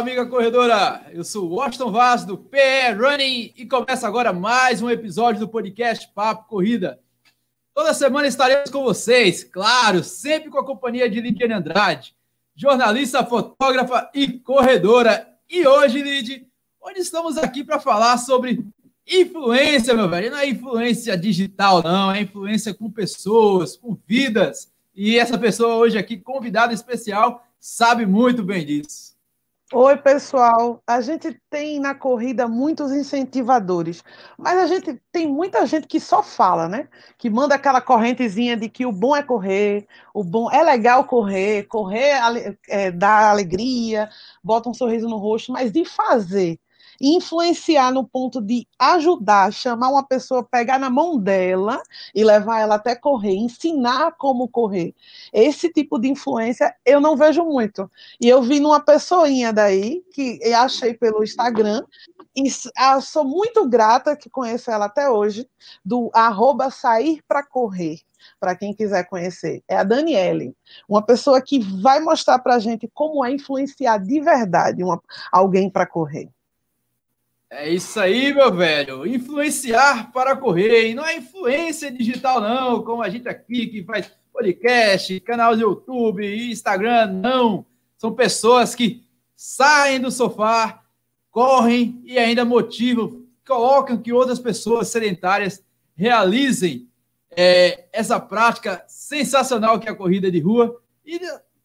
amiga corredora! Eu sou Washington Vaz, do PE Running, e começa agora mais um episódio do podcast Papo Corrida. Toda semana estaremos com vocês, claro, sempre com a companhia de Lidiane Andrade, jornalista, fotógrafa e corredora. E hoje, Lid, hoje estamos aqui para falar sobre influência, meu velho. não é influência digital, não, é influência com pessoas, com vidas. E essa pessoa hoje aqui, convidada especial, sabe muito bem disso. Oi, pessoal. A gente tem na corrida muitos incentivadores, mas a gente tem muita gente que só fala, né? Que manda aquela correntezinha de que o bom é correr, o bom é legal correr, correr é, dá alegria, bota um sorriso no rosto, mas de fazer influenciar no ponto de ajudar, chamar uma pessoa, pegar na mão dela e levar ela até correr, ensinar como correr. Esse tipo de influência eu não vejo muito. E eu vi numa pessoinha daí, que eu achei pelo Instagram, e sou muito grata que conheço ela até hoje, do arroba sair para correr para quem quiser conhecer, é a Daniele, uma pessoa que vai mostrar para a gente como é influenciar de verdade uma, alguém para correr. É isso aí, meu velho. Influenciar para correr. E não é influência digital, não, como a gente aqui que faz podcast, canal do YouTube, Instagram, não. São pessoas que saem do sofá, correm e ainda motivam, colocam que outras pessoas sedentárias realizem é, essa prática sensacional que é a corrida de rua. E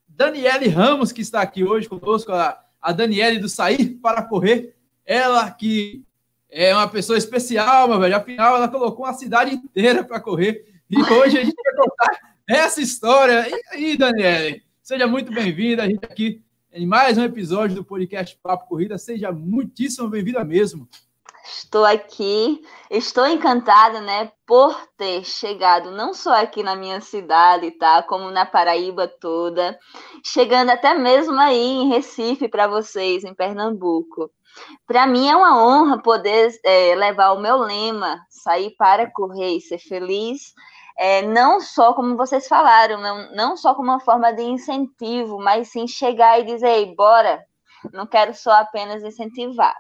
Daniele Ramos, que está aqui hoje conosco, a, a Daniele do Sair para Correr ela que é uma pessoa especial, meu velho. Afinal, ela colocou uma cidade inteira para correr. E hoje a gente vai contar essa história. E aí, Daniele? Seja muito bem-vinda. A gente aqui em mais um episódio do podcast Papo Corrida. Seja muitíssimo bem-vinda mesmo. Estou aqui, estou encantada, né, por ter chegado não só aqui na minha cidade, tá, como na Paraíba toda, chegando até mesmo aí em Recife para vocês, em Pernambuco. Para mim é uma honra poder é, levar o meu lema, sair para correr e ser feliz, é, não só como vocês falaram, não, não só como uma forma de incentivo, mas sim chegar e dizer, Ei, bora, não quero só apenas incentivar.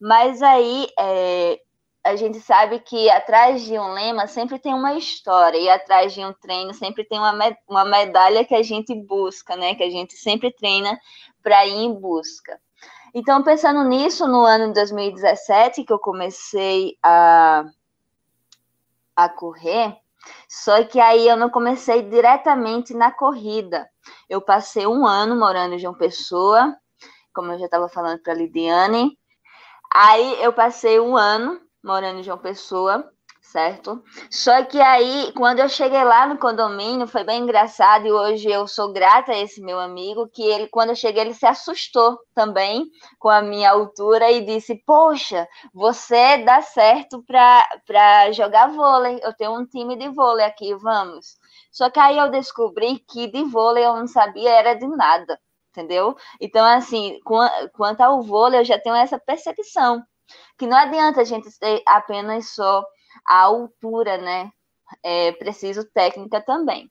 Mas aí é, a gente sabe que atrás de um lema sempre tem uma história, e atrás de um treino sempre tem uma, uma medalha que a gente busca, né? Que a gente sempre treina para ir em busca. Então, pensando nisso, no ano de 2017, que eu comecei a, a correr, só que aí eu não comecei diretamente na corrida. Eu passei um ano morando em João Pessoa, como eu já estava falando para a Lidiane. Aí eu passei um ano morando em João Pessoa, certo? Só que aí, quando eu cheguei lá no condomínio, foi bem engraçado e hoje eu sou grata a esse meu amigo, que ele, quando eu cheguei, ele se assustou também com a minha altura e disse: Poxa, você dá certo para jogar vôlei, eu tenho um time de vôlei aqui, vamos. Só que aí eu descobri que de vôlei eu não sabia, era de nada, entendeu? Então, assim, quanto ao vôlei, eu já tenho essa percepção. Que não adianta a gente ser apenas só a altura, né? É preciso técnica também.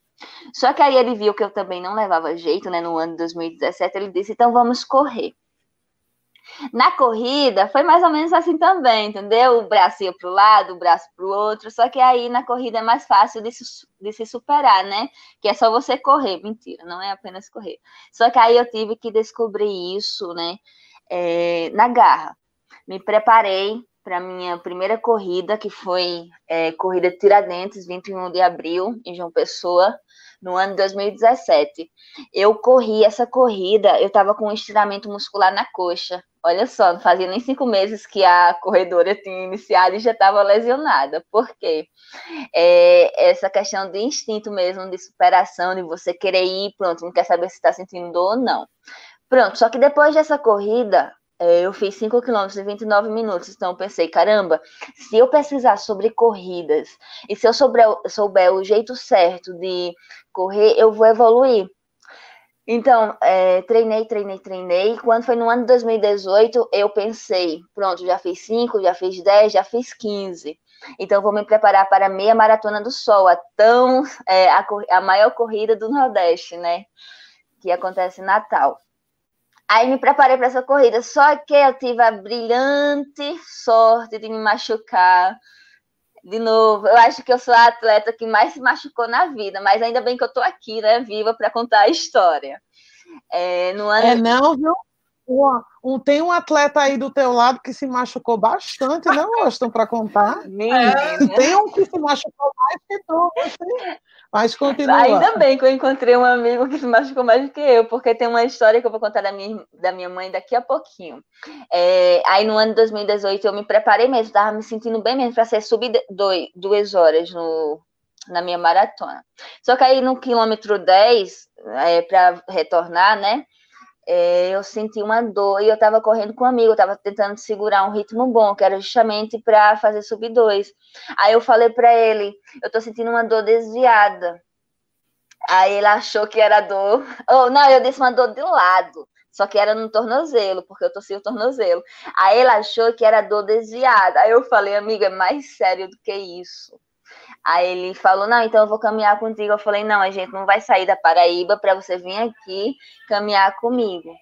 Só que aí ele viu que eu também não levava jeito, né? No ano de 2017, ele disse: então vamos correr. Na corrida foi mais ou menos assim também, entendeu? O ia para o lado, o braço para o outro. Só que aí na corrida é mais fácil de se, de se superar, né? Que é só você correr. Mentira, não é apenas correr. Só que aí eu tive que descobrir isso, né? É, na garra. Me preparei, para minha primeira corrida, que foi é, corrida Tiradentes, 21 de abril, em João Pessoa, no ano de 2017. Eu corri essa corrida, eu estava com um estiramento muscular na coxa. Olha só, não fazia nem cinco meses que a corredora tinha iniciado e já estava lesionada. Por quê? É, essa questão de instinto mesmo, de superação, de você querer ir, pronto, não quer saber se está sentindo dor ou não. Pronto, só que depois dessa corrida, eu fiz 5 quilômetros em 29 minutos, então pensei, caramba, se eu pesquisar sobre corridas e se eu souber, souber o jeito certo de correr, eu vou evoluir. Então, é, treinei, treinei, treinei. Quando foi no ano de 2018, eu pensei, pronto, já fiz 5, já fiz 10, já fiz 15. Então, vou me preparar para a meia maratona do sol, a tão é, a, a maior corrida do Nordeste, né? Que acontece em Natal. Aí me preparei para essa corrida, só que eu tive a brilhante sorte de me machucar de novo. Eu acho que eu sou a atleta que mais se machucou na vida, mas ainda bem que eu tô aqui, né, viva para contar a história. É, no ano... é não, viu? Um, tem um atleta aí do teu lado que se machucou bastante, não, Austin, para contar? Tem um que se machucou mais que tu. Mas continua. Ainda bem que eu encontrei um amigo que se machucou mais do que eu, porque tem uma história que eu vou contar da minha, da minha mãe daqui a pouquinho. É, aí no ano de 2018 eu me preparei mesmo, estava me sentindo bem mesmo para ser subir dois, duas horas no, na minha maratona. Só que aí no quilômetro 10, é, para retornar, né? É, eu senti uma dor e eu estava correndo com um amigo, eu estava tentando segurar um ritmo bom, que era justamente para fazer sub 2. Aí eu falei para ele, eu estou sentindo uma dor desviada. Aí ele achou que era dor. Oh, não, eu disse uma dor de lado. Só que era no tornozelo, porque eu torci o tornozelo. Aí ele achou que era dor desviada. Aí eu falei, amiga, é mais sério do que isso. Aí ele falou: Não, então eu vou caminhar contigo. Eu falei: Não, a gente não vai sair da Paraíba para você vir aqui caminhar comigo.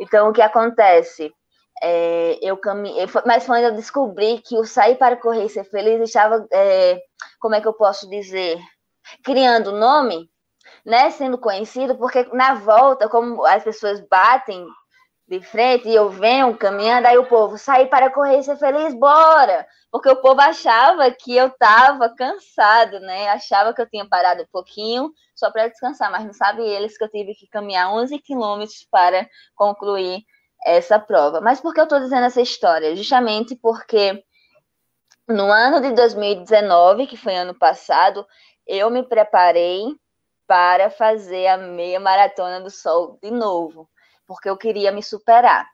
Então, o que acontece? É, eu caminhei, mas quando eu descobri que o sair para correr e ser feliz estava, é, como é que eu posso dizer, criando nome, né, sendo conhecido, porque na volta, como as pessoas batem de frente e eu venho caminhando, aí o povo, sair para correr ser feliz, bora! porque o povo achava que eu estava cansado, né? Achava que eu tinha parado um pouquinho só para descansar, mas não sabem eles que eu tive que caminhar 11 quilômetros para concluir essa prova. Mas por que eu estou dizendo essa história? Justamente porque no ano de 2019, que foi ano passado, eu me preparei para fazer a meia maratona do sol de novo, porque eu queria me superar.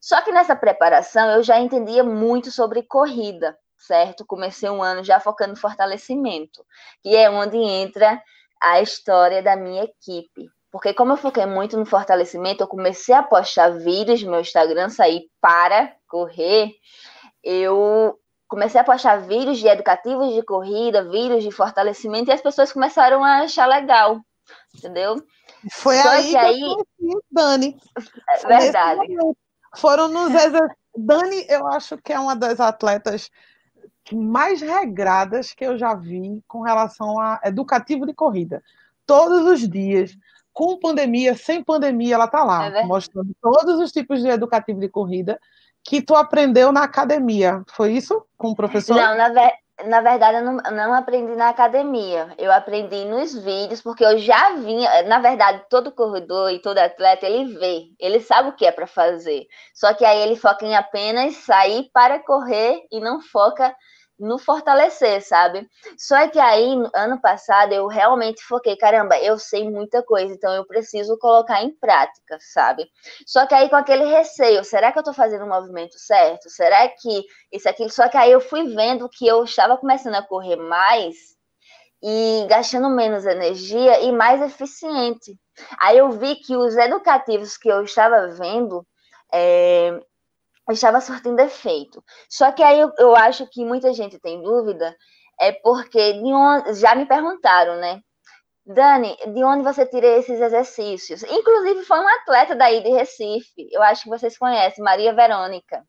Só que nessa preparação eu já entendia muito sobre corrida certo? Comecei um ano já focando no fortalecimento, que é onde entra a história da minha equipe. Porque como eu foquei muito no fortalecimento, eu comecei a postar vídeos no meu Instagram, sair para correr, eu comecei a postar vídeos de educativos de corrida, vídeos de fortalecimento, e as pessoas começaram a achar legal, entendeu? Foi Só aí que, aí... eu Dani. É verdade. Foram nos Dani, eu acho que é uma das atletas mais regradas que eu já vi com relação a educativo de corrida. Todos os dias, com pandemia, sem pandemia, ela está lá, é mostrando todos os tipos de educativo de corrida que tu aprendeu na academia. Foi isso com o professor? Não, na, ve na verdade, eu não, não aprendi na academia. Eu aprendi nos vídeos, porque eu já vinha. Na verdade, todo corredor e todo atleta, ele vê, ele sabe o que é para fazer. Só que aí ele foca em apenas sair para correr e não foca no fortalecer, sabe? Só que aí, ano passado, eu realmente foquei, caramba, eu sei muita coisa, então eu preciso colocar em prática, sabe? Só que aí com aquele receio, será que eu tô fazendo o movimento certo? Será que isso aquilo? Só que aí eu fui vendo que eu estava começando a correr mais e gastando menos energia e mais eficiente. Aí eu vi que os educativos que eu estava vendo é, estava surtindo efeito. Só que aí eu, eu, acho que muita gente tem dúvida, é porque de onde, já me perguntaram, né? Dani, de onde você tira esses exercícios? Inclusive, foi um atleta daí de Recife, eu acho que vocês conhecem, Maria Verônica.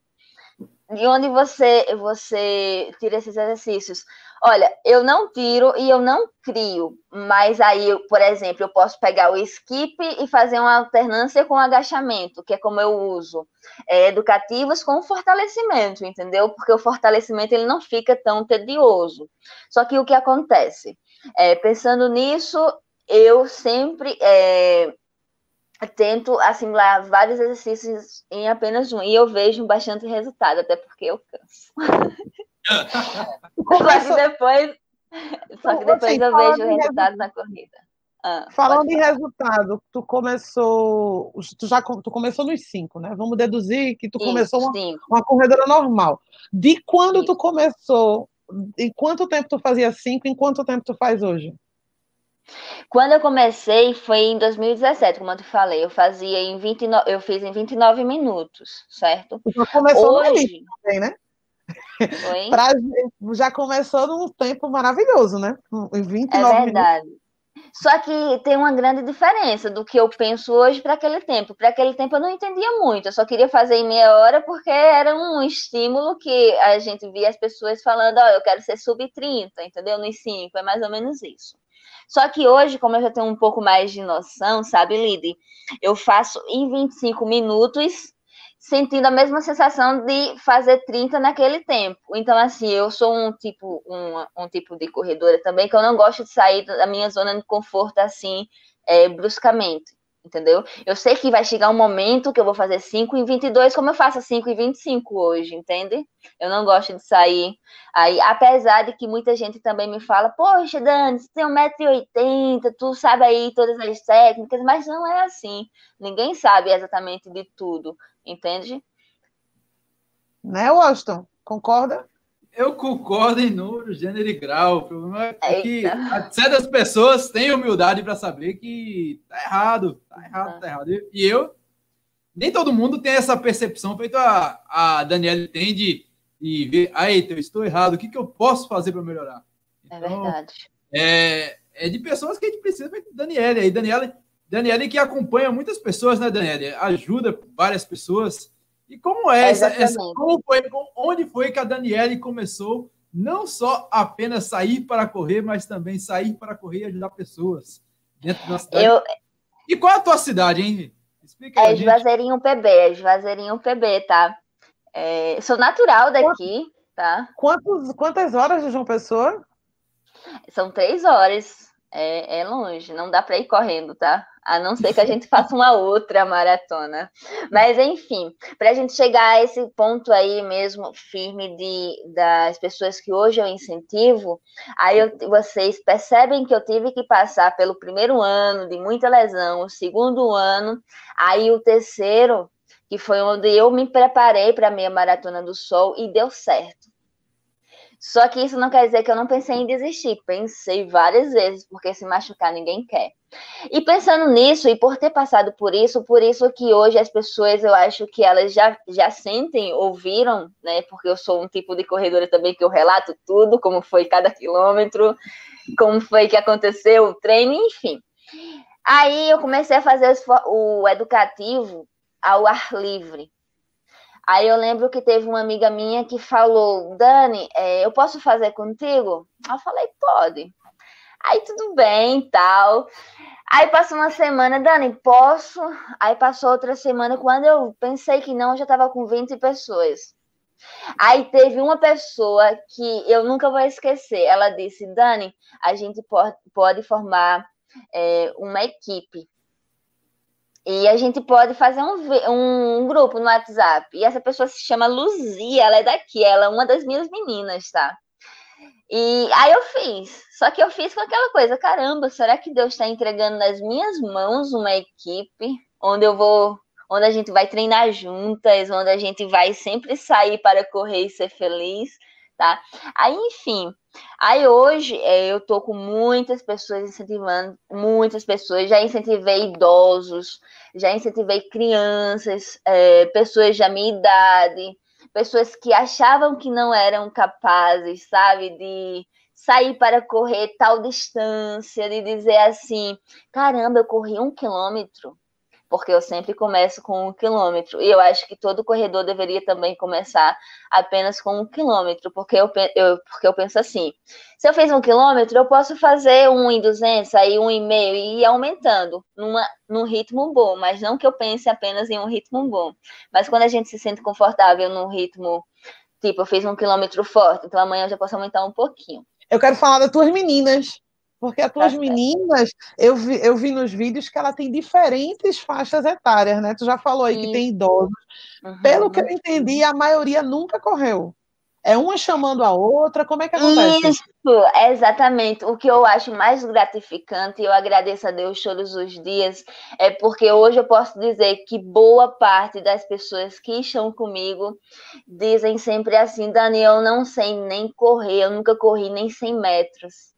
De onde você, você tira esses exercícios? Olha, eu não tiro e eu não crio, mas aí, por exemplo, eu posso pegar o skip e fazer uma alternância com agachamento, que é como eu uso é, educativos com fortalecimento, entendeu? Porque o fortalecimento ele não fica tão tedioso. Só que o que acontece? É, pensando nisso, eu sempre é, tento assimilar vários exercícios em apenas um, e eu vejo bastante resultado, até porque eu canso. Só que depois, só que depois assim, eu vejo o resultado na corrida. Ah, Falando em resultado, tu começou, tu já tu começou nos cinco, né? Vamos deduzir que tu Isso, começou uma, uma, corredora normal. De quando Isso. tu começou? Em quanto tempo tu fazia cinco? Em quanto tempo tu faz hoje? Quando eu comecei foi em 2017, como eu te falei, eu fazia em 29, eu fiz em 29 minutos, certo? Já começou hoje também, né? pra, já começou num tempo maravilhoso, né? Em 29 é verdade. Minutos. Só que tem uma grande diferença do que eu penso hoje para aquele tempo. Para aquele tempo eu não entendia muito, eu só queria fazer em meia hora porque era um estímulo que a gente via as pessoas falando: Ó, oh, eu quero ser sub-30, entendeu? Nos 5, é mais ou menos isso. Só que hoje, como eu já tenho um pouco mais de noção, sabe, Lid? Eu faço em 25 minutos sentindo a mesma sensação de fazer 30 naquele tempo. Então, assim, eu sou um tipo, um, um tipo de corredora também que eu não gosto de sair da minha zona de conforto assim, é, bruscamente entendeu? Eu sei que vai chegar um momento que eu vou fazer 5 em 22, como eu faço 5 em 25 hoje, entende? Eu não gosto de sair aí, apesar de que muita gente também me fala, poxa, Dani, você tem 1,80m, tu sabe aí todas as técnicas, mas não é assim. Ninguém sabe exatamente de tudo, entende? Né, Washington? Concorda? Eu concordo em número, gênero e grau. O problema é que certas pessoas têm humildade para saber que tá errado, tá errado, tá errado. E eu, nem todo mundo tem essa percepção feita a, a Daniela tem de, de ver, aí, eu estou errado, o que, que eu posso fazer para melhorar? É então, é verdade. É, é de pessoas que a gente precisa, Daniela. E Daniela, Daniela que acompanha muitas pessoas, né, Daniela? Ajuda várias pessoas. E como é essa, essa, como foi, onde foi que a Daniele começou não só apenas sair para correr, mas também sair para correr e ajudar pessoas dentro da cidade? Eu... E qual é a tua cidade, hein? Explica é Juazeirinho PB, é Juazeirinho PB, tá? É, sou natural daqui, tá? Quantos, quantas horas de João Pessoa? São três horas. É, é longe, não dá para ir correndo, tá? A não ser que a gente faça uma outra maratona. Mas, enfim, para a gente chegar a esse ponto aí mesmo firme de, das pessoas que hoje eu incentivo, aí eu, vocês percebem que eu tive que passar pelo primeiro ano de muita lesão, o segundo ano, aí o terceiro, que foi onde eu me preparei para a meia maratona do sol e deu certo. Só que isso não quer dizer que eu não pensei em desistir. Pensei várias vezes, porque se machucar ninguém quer. E pensando nisso, e por ter passado por isso, por isso que hoje as pessoas, eu acho que elas já, já sentem, ouviram, né? Porque eu sou um tipo de corredora também que eu relato tudo, como foi cada quilômetro, como foi que aconteceu o treino, enfim. Aí eu comecei a fazer o educativo ao ar livre. Aí eu lembro que teve uma amiga minha que falou, Dani, é, eu posso fazer contigo? Eu falei, pode. Aí tudo bem tal. Aí passou uma semana, Dani, posso? Aí passou outra semana, quando eu pensei que não, eu já estava com 20 pessoas. Aí teve uma pessoa que eu nunca vou esquecer. Ela disse, Dani, a gente pode, formar é, uma equipe. E a gente pode fazer um, um, grupo no WhatsApp. E essa pessoa se chama Luzia, ela é daqui, ela é uma das minhas meninas, tá? E aí eu fiz. Só que eu fiz com aquela coisa, caramba, será que Deus está entregando nas minhas mãos uma equipe onde eu vou, onde a gente vai treinar juntas, onde a gente vai sempre sair para correr e ser feliz, tá? Aí, enfim, Aí hoje é, eu tô com muitas pessoas incentivando, muitas pessoas, já incentivei idosos, já incentivei crianças, é, pessoas da minha idade, pessoas que achavam que não eram capazes, sabe, de sair para correr tal distância, de dizer assim, caramba, eu corri um quilômetro, porque eu sempre começo com um quilômetro. E eu acho que todo corredor deveria também começar apenas com um quilômetro, porque eu, eu, porque eu penso assim: se eu fiz um quilômetro, eu posso fazer um em 200, aí um e meio, e ir aumentando numa, num ritmo bom, mas não que eu pense apenas em um ritmo bom. Mas quando a gente se sente confortável num ritmo, tipo, eu fiz um quilômetro forte, então amanhã eu já posso aumentar um pouquinho. Eu quero falar das tuas meninas. Porque as tuas meninas, eu vi, eu vi nos vídeos que ela tem diferentes faixas etárias, né? Tu já falou aí Sim. que tem idosos. Uhum. Pelo que eu entendi, a maioria nunca correu. É uma chamando a outra, como é que acontece? Isso, exatamente. O que eu acho mais gratificante, e eu agradeço a Deus todos os dias, é porque hoje eu posso dizer que boa parte das pessoas que estão comigo dizem sempre assim, Dani, eu não sei nem correr, eu nunca corri nem 100 metros.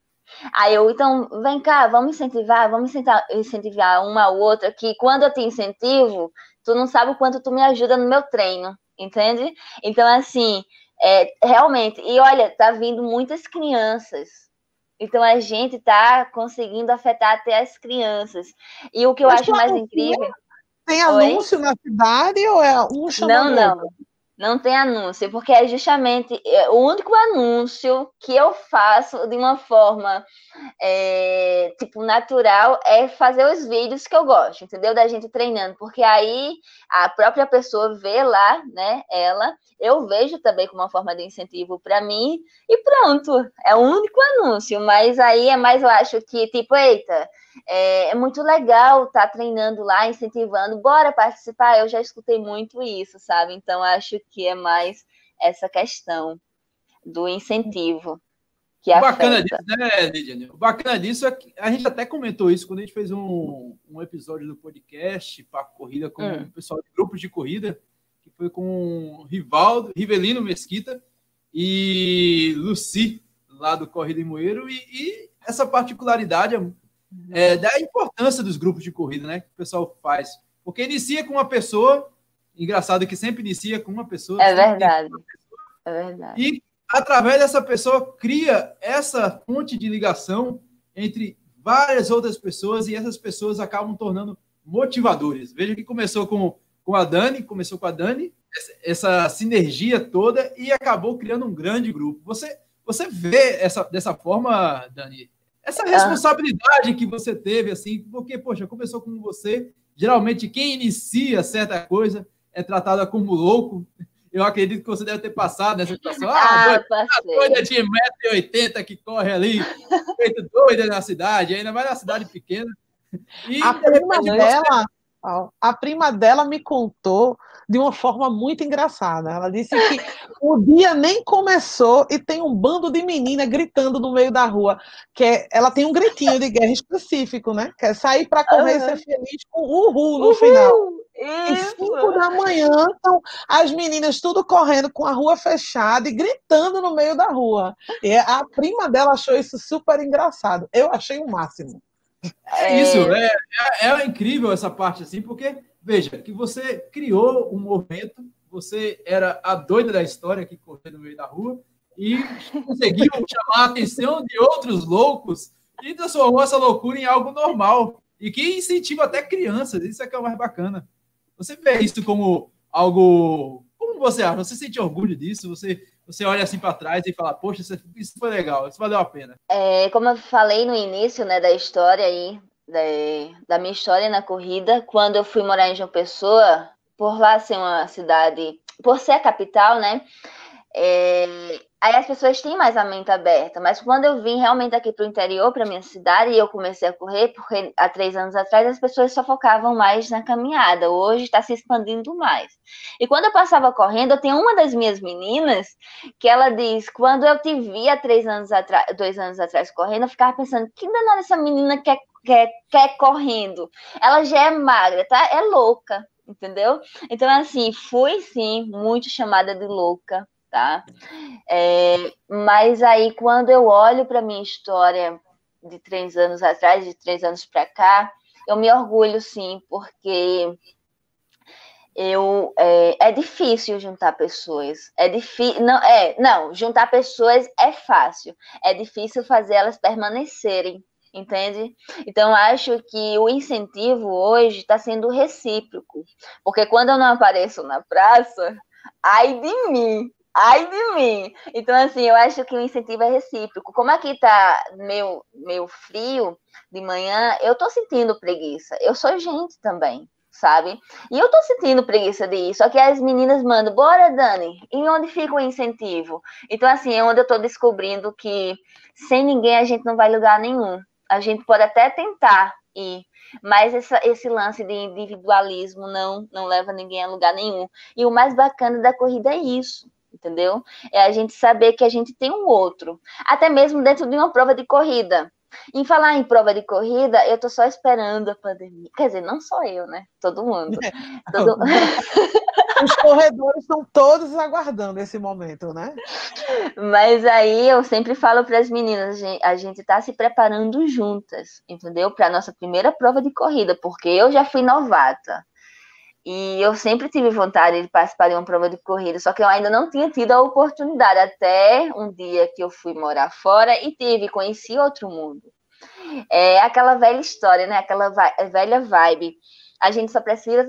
Aí eu, então, vem cá, vamos incentivar, vamos incentivar, uma a outra, que quando eu te incentivo, tu não sabe o quanto tu me ajuda no meu treino, entende? Então, assim, é, realmente, e olha, tá vindo muitas crianças, Então a gente está conseguindo afetar até as crianças. E o que eu Mas acho mais incrível. Tem anúncio Oi? na cidade ou é um chamado? Não, não. Não tem anúncio, porque é justamente é, o único anúncio que eu faço de uma forma é, tipo natural é fazer os vídeos que eu gosto, entendeu? Da gente treinando, porque aí a própria pessoa vê lá, né? Ela, eu vejo também como uma forma de incentivo para mim e pronto, é o único anúncio. Mas aí é mais, eu acho que tipo, eita, é, é muito legal estar tá treinando lá, incentivando, bora participar. Eu já escutei muito isso, sabe? Então acho que é mais essa questão do incentivo. Que o bacana disso, né, Lidiane? O bacana disso é que a gente até comentou isso quando a gente fez um, um episódio do podcast para corrida com hum. o pessoal de grupos de corrida, que foi com Rivaldo, Rivelino Mesquita e Luci, lá do Corrida em Moeiro, e, e essa particularidade é é, da importância dos grupos de corrida, né? Que o pessoal faz. Porque inicia com uma pessoa, engraçado que sempre inicia com uma pessoa. É verdade. Pessoa, é verdade. E através dessa pessoa cria essa fonte de ligação entre várias outras pessoas e essas pessoas acabam tornando motivadores. Veja que começou com, com a Dani, começou com a Dani, essa, sinergia toda e acabou criando um grande grupo. Você, você vê essa, dessa forma, Dani, essa ah. responsabilidade que você teve, assim, porque, poxa, começou com você. Geralmente, quem inicia certa coisa é tratada como louco. Eu acredito que você deve ter passado nessa situação. Ah, ah doida, de 1,80m que corre ali, feito doida na cidade, ainda mais na cidade pequena. E, a prima dela, a prima dela me contou de uma forma muito engraçada. Ela disse que o dia nem começou e tem um bando de meninas gritando no meio da rua. Que é, ela tem um gritinho de guerra específico, né? Quer sair para correr uhum. e ser feliz com uhul no uhul. final. E cinco da manhã, então, as meninas tudo correndo com a rua fechada e gritando no meio da rua. E a prima dela achou isso super engraçado. Eu achei o máximo. É isso, é, é, é incrível essa parte assim, porque veja, que você criou um movimento, você era a doida da história que corria no meio da rua e conseguiu chamar a atenção de outros loucos e transformou essa loucura em algo normal e que incentiva até crianças. Isso é que é o mais bacana. Você vê isso como algo. Como você acha? Você sente orgulho disso? Você, você olha assim para trás e fala: Poxa, isso, isso foi legal, isso valeu a pena. É, como eu falei no início né, da história aí, da, da minha história na corrida, quando eu fui morar em João Pessoa, por lá ser uma cidade, por ser a capital, né? É, aí as pessoas têm mais a mente aberta, mas quando eu vim realmente aqui para o interior, para minha cidade, e eu comecei a correr, porque há três anos atrás as pessoas só focavam mais na caminhada, hoje está se expandindo mais. E quando eu passava correndo, eu tenho uma das minhas meninas que ela diz: quando eu te vi há três anos atrás, dois anos atrás correndo, eu ficava pensando, que danada essa menina quer quer, quer correndo. Ela já é magra, tá? É louca, entendeu? Então, assim, fui sim muito chamada de louca, tá? É, mas aí, quando eu olho para minha história de três anos atrás, de três anos para cá, eu me orgulho sim, porque eu é, é, difícil juntar pessoas. É difícil. Não, é, não, juntar pessoas é fácil. É difícil fazer elas permanecerem entende? Então, acho que o incentivo hoje está sendo recíproco, porque quando eu não apareço na praça, ai de mim, ai de mim. Então, assim, eu acho que o incentivo é recíproco. Como aqui tá meio, meio frio de manhã, eu tô sentindo preguiça. Eu sou gente também, sabe? E eu tô sentindo preguiça de ir. Só que as meninas mandam, bora, Dani. E onde fica o incentivo? Então, assim, é onde eu tô descobrindo que sem ninguém a gente não vai lugar nenhum a gente pode até tentar ir, mas essa, esse lance de individualismo não, não leva ninguém a lugar nenhum. E o mais bacana da corrida é isso, entendeu? É a gente saber que a gente tem um outro, até mesmo dentro de uma prova de corrida. Em falar em prova de corrida, eu tô só esperando a pandemia. Quer dizer, não só eu, né? Todo mundo. Todo... Os corredores estão todos aguardando esse momento, né? Mas aí eu sempre falo para as meninas, a gente está se preparando juntas, entendeu? Para a nossa primeira prova de corrida, porque eu já fui novata. E eu sempre tive vontade de participar de uma prova de corrida, só que eu ainda não tinha tido a oportunidade, até um dia que eu fui morar fora e tive, conheci outro mundo. É aquela velha história, né? Aquela velha vibe. A gente só precisa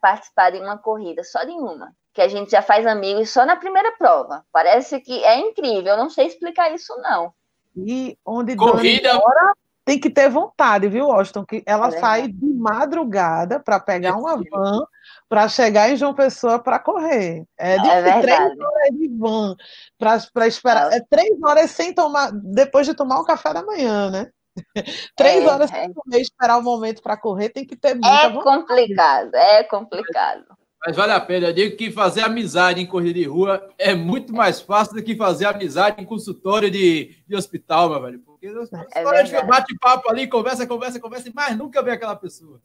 participar de uma corrida, só de uma, que a gente já faz amigos só na primeira prova. Parece que é incrível, eu não sei explicar isso, não. E onde corrida Dani mora, tem que ter vontade, viu, Austin? Que ela é sai de madrugada para pegar uma van para chegar em João Pessoa para correr. É, de é três horas de van para esperar. É. é três horas sem tomar, depois de tomar o café da manhã, né? três é, horas sem comer, esperar o momento para correr, tem que ter muita É vontade. complicado, é complicado. Mas vale a pena. Eu digo que fazer amizade em corrida de rua é muito mais fácil do que fazer amizade em consultório de, de hospital, meu velho. Porque é bate papo ali, conversa, conversa, conversa, mas nunca vê aquela pessoa.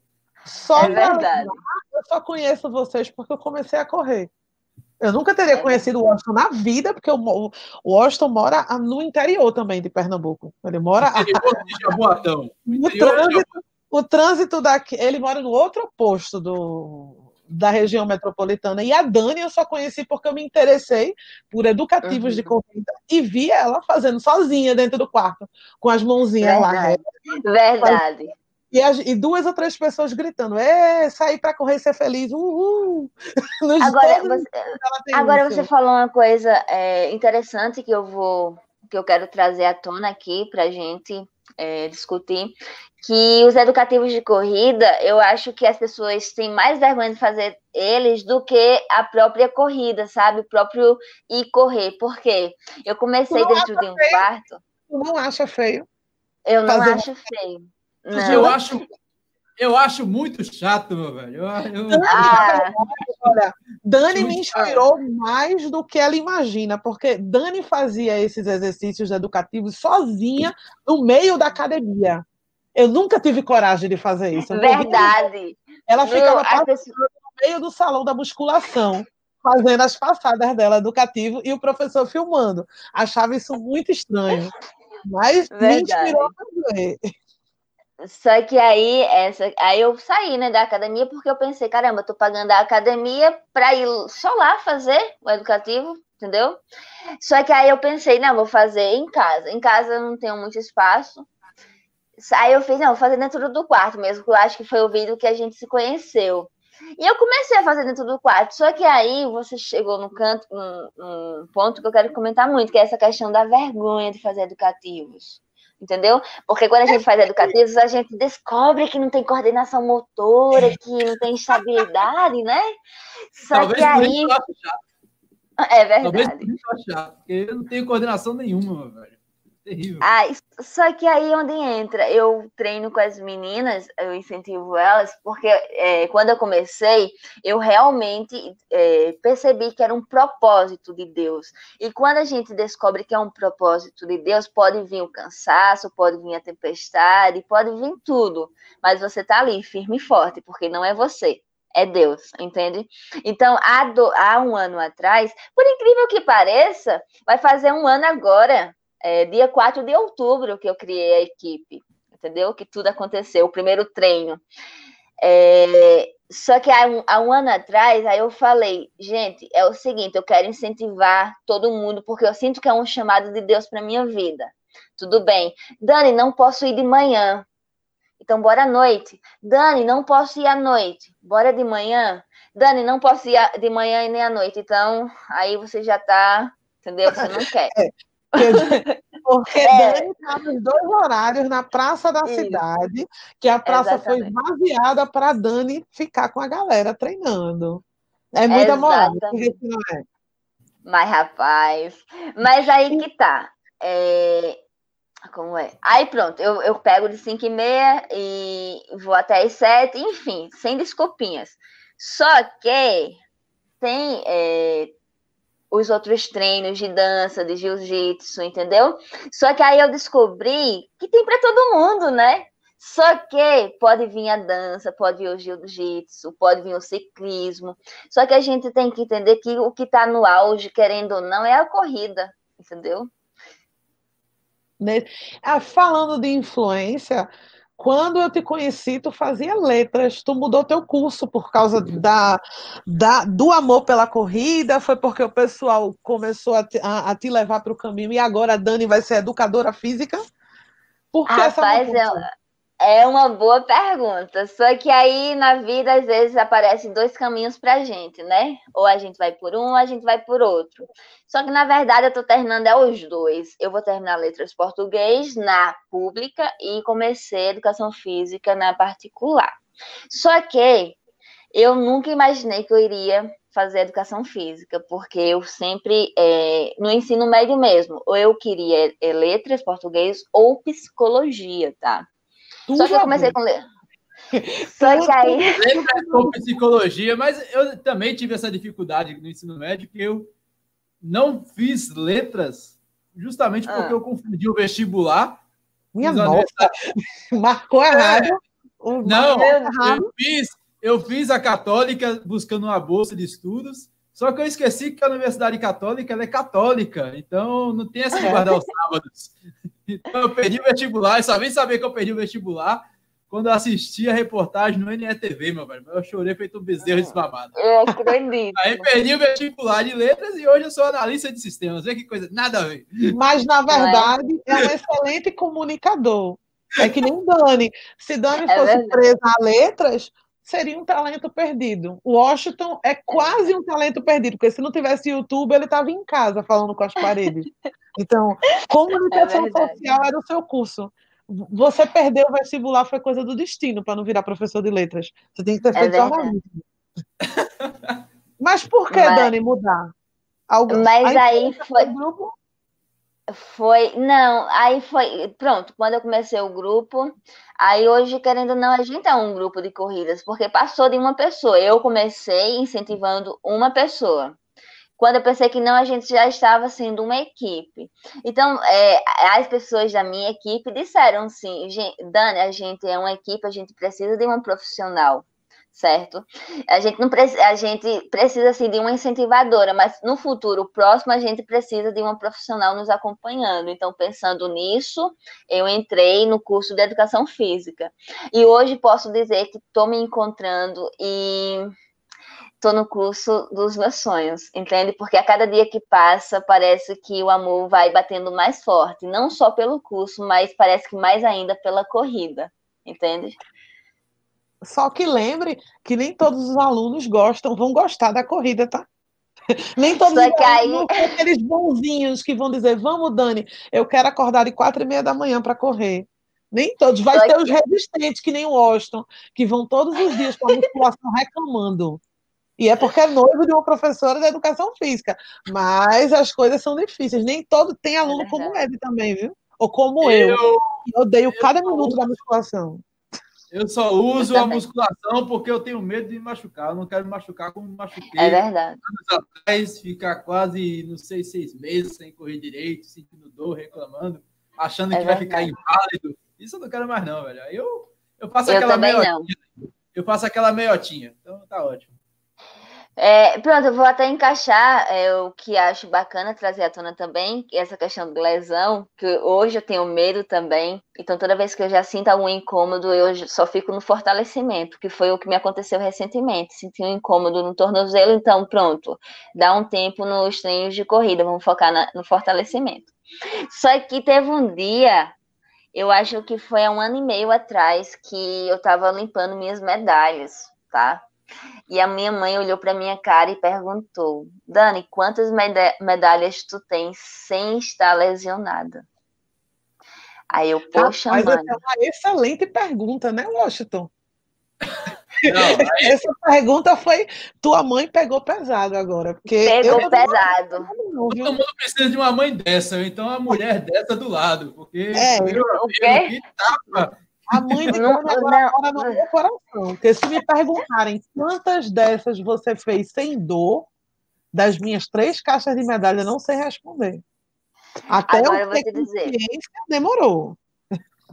Só é verdade. Eu só conheço vocês porque eu comecei a correr. Eu nunca teria é. conhecido o Washington na vida, porque o, Washington mora no interior também de Pernambuco. Ele mora. No de Jaboatão. O trânsito, o trânsito daqui. Ele mora no outro oposto do, da região metropolitana. E a Dani eu só conheci porque eu me interessei por educativos uhum. de corrida e vi ela fazendo sozinha dentro do quarto, com as mãozinhas Verdade. lá. Verdade. E, as, e, duas ou três pessoas gritando: é, sair para correr e ser feliz, uhul! agora você, agora você falou uma coisa é, interessante que eu vou que eu quero trazer à tona aqui para gente é, discutir, que os educativos de corrida, eu acho que as pessoas têm mais vergonha de fazer eles do que a própria corrida, sabe? O próprio ir correr. Por quê? Eu comecei dentro de um feio. quarto. Tu não acha feio? Eu não fazer... acho feio. Não. Eu acho eu acho muito chato, meu velho. Eu, eu... Ah. Olha, Dani me inspirou mais do que ela imagina, porque Dani fazia esses exercícios educativos sozinha no meio da academia. Eu nunca tive coragem de fazer isso. Verdade. Ela ficava pessoa... no meio do salão da musculação, fazendo as passadas dela educativo e o professor filmando. Achava isso muito estranho. Mas Verdade. me inspirou a fazer. Só que aí, essa, aí eu saí né, da academia porque eu pensei, caramba, eu tô pagando a academia para ir só lá fazer o educativo, entendeu? Só que aí eu pensei, não, vou fazer em casa. Em casa eu não tenho muito espaço. Aí eu fiz, não, vou fazer dentro do quarto mesmo, que eu acho que foi o vídeo que a gente se conheceu. E eu comecei a fazer dentro do quarto, só que aí você chegou no canto, um, um ponto que eu quero comentar muito, que é essa questão da vergonha de fazer educativos entendeu? Porque quando a gente faz educativos, a gente descobre que não tem coordenação motora, que não tem estabilidade, né? Só Talvez que aí. É verdade. Talvez chato, porque eu não tenho coordenação nenhuma, velho Ah, só que aí onde entra, eu treino com as meninas, eu incentivo elas, porque é, quando eu comecei, eu realmente é, percebi que era um propósito de Deus. E quando a gente descobre que é um propósito de Deus, pode vir o cansaço, pode vir a tempestade, pode vir tudo, mas você tá ali firme e forte, porque não é você é Deus, entende? Então, há, do, há, um ano atrás, por incrível que pareça, vai fazer um ano agora é, dia 4 de outubro que eu criei a equipe, entendeu? Que tudo aconteceu, o primeiro treino. É, só que há um, há um, ano atrás, aí eu falei, gente, é o seguinte, eu quero incentivar todo mundo, porque eu sinto que é um chamado de Deus para minha vida. Tudo bem. Dani, não posso ir de manhã. Então, bora à noite. Dani, não posso ir à noite. Bora de manhã. Dani, não posso ir de manhã e nem à noite. Então, aí você já tá, entendeu? Você não quer. É, porque é. Dani está nos dois horários na Praça da Isso. Cidade, que a praça Exatamente. foi vaziada para Dani ficar com a galera treinando. É muita moral, não é. Mas, rapaz, mas aí que tá. É... Como é? Aí pronto, eu, eu pego de 5 e meia e vou até as 7, enfim, sem desculpinhas. Só que tem, é, os outros treinos de dança, de jiu-jitsu, entendeu? Só que aí eu descobri que tem para todo mundo, né? Só que pode vir a dança, pode vir o jiu-jitsu, pode vir o ciclismo. Só que a gente tem que entender que o que está no auge, querendo ou não, é a corrida, entendeu? Ah, falando de influência, quando eu te conheci, tu fazia letras, tu mudou teu curso por causa da, da do amor pela corrida, foi porque o pessoal começou a te, a, a te levar para o caminho e agora a Dani vai ser educadora física? Por que Rapaz, essa é uma boa pergunta. Só que aí na vida às vezes aparecem dois caminhos pra gente, né? Ou a gente vai por um, ou a gente vai por outro. Só que na verdade eu tô terminando é os dois. Eu vou terminar letras português na pública e comecei educação física na particular. Só que eu nunca imaginei que eu iria fazer educação física, porque eu sempre, é, no ensino médio mesmo, ou eu queria é, letras, português ou psicologia, tá? Tudo Só que eu comecei com letras. Só que aí. Letras com psicologia, mas eu também tive essa dificuldade no ensino médio, que eu não fiz letras justamente porque ah. eu confundi o vestibular. Minha nossa, marcou errado. É, não, eu fiz eu fiz a católica buscando uma bolsa de estudos, só que eu esqueci que a Universidade Católica é católica, então não tem essa de guardar os sábados. Então eu perdi o vestibular, e só vim saber que eu perdi o vestibular quando eu assisti a reportagem no NETV, meu velho. Eu chorei feito um bezerro desmamado. Eu acredito. Aí perdi o vestibular de letras e hoje eu sou analista de sistemas. Vê que coisa, nada a ver. Mas, na verdade, é, é um excelente comunicador. É que nem Dani. Se Dani é fosse verdade. presa a letras, seria um talento perdido. O Washington é quase um talento perdido, porque se não tivesse YouTube, ele estava em casa falando com as paredes. Então, comunicação é social era o seu curso. Você perdeu o vestibular foi coisa do destino para não virar professor de letras. Você tem que ter é feito é jornalismo. Mas por que, Mas... Dani, mudar? Algo... Mas aí foi. Grupo? Foi, não, aí foi, pronto, quando eu comecei o grupo, aí hoje, querendo ou não, a gente é um grupo de corridas, porque passou de uma pessoa, eu comecei incentivando uma pessoa, quando eu pensei que não, a gente já estava sendo uma equipe. Então, é, as pessoas da minha equipe disseram assim, Dani, a gente é uma equipe, a gente precisa de uma profissional certo? A gente não precisa, a gente precisa assim, de uma incentivadora, mas no futuro próximo a gente precisa de uma profissional nos acompanhando. Então, pensando nisso, eu entrei no curso de educação física. E hoje posso dizer que estou me encontrando e estou no curso dos meus sonhos, entende? Porque a cada dia que passa, parece que o amor vai batendo mais forte, não só pelo curso, mas parece que mais ainda pela corrida, entende? Só que lembre que nem todos os alunos gostam, vão gostar da corrida, tá? Nem todos Só alunos aí... são aqueles bonzinhos que vão dizer, vamos, Dani, eu quero acordar de quatro e meia da manhã para correr. Nem todos. Vai Só ter que... os resistentes, que nem o Washington, que vão todos os dias para a musculação reclamando. E é porque é noivo de uma professora de educação física. Mas as coisas são difíceis. Nem todo tem aluno é como ele também, viu? Ou como eu. Eu, eu odeio eu... cada minuto da musculação. Eu só uso eu a musculação porque eu tenho medo de me machucar. Eu não quero me machucar como me machuquei. É verdade. Anos atrás, ficar quase, não sei, seis meses sem correr direito, sentindo dor, reclamando, achando é que verdade. vai ficar inválido. Isso eu não quero mais, não, velho. Eu, eu faço eu aquela meiotinha. Eu faço aquela meiotinha. Então tá ótimo. É, pronto, eu vou até encaixar é, o que acho bacana trazer à tona também, essa questão do lesão, que hoje eu tenho medo também. Então, toda vez que eu já sinto algum incômodo, eu só fico no fortalecimento, que foi o que me aconteceu recentemente. Senti um incômodo no tornozelo, então, pronto, dá um tempo nos treinos de corrida, vamos focar na, no fortalecimento. Só que teve um dia, eu acho que foi há um ano e meio atrás, que eu estava limpando minhas medalhas, tá? E a minha mãe olhou para minha cara e perguntou: Dani, quantas medalhas tu tens sem estar lesionada? Aí eu, poxa, Rapaz, mãe. é uma excelente pergunta, né, Washington? Não. Essa pergunta foi. Tua mãe pegou pesado agora. Porque pegou eu... pesado. Todo mundo precisa de uma mãe dessa, então uma mulher dessa do lado. Porque é, eu, o quê? tapa a mãe de não, agora mora no meu coração. Porque se me perguntarem quantas dessas você fez sem dor, das minhas três caixas de medalha, não sei responder. Até agora eu, eu ter dizer. demorou.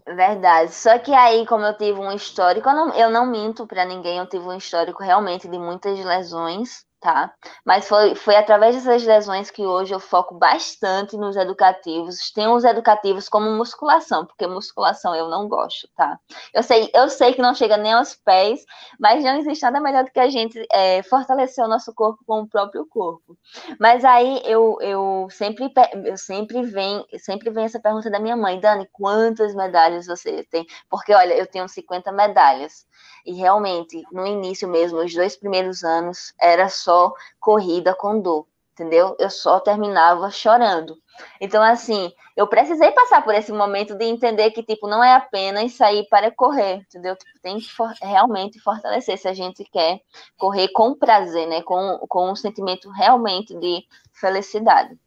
Verdade. Só que aí, como eu tive um histórico, eu não, eu não minto para ninguém, eu tive um histórico realmente de muitas lesões. Tá? Mas foi, foi através dessas lesões que hoje eu foco bastante nos educativos. Tem os educativos como musculação, porque musculação eu não gosto, tá? Eu sei, eu sei que não chega nem aos pés, mas não existe nada melhor do que a gente é, fortalecer o nosso corpo com o próprio corpo. Mas aí eu, eu sempre eu sempre vem sempre vem essa pergunta da minha mãe, Dani, quantas medalhas você tem? Porque olha, eu tenho 50 medalhas. E realmente, no início mesmo, os dois primeiros anos, era só corrida com dor, entendeu? Eu só terminava chorando. Então, assim, eu precisei passar por esse momento de entender que, tipo, não é apenas sair para correr, entendeu? Tipo, tem que for realmente fortalecer se a gente quer correr com prazer, né? Com, com um sentimento realmente de felicidade.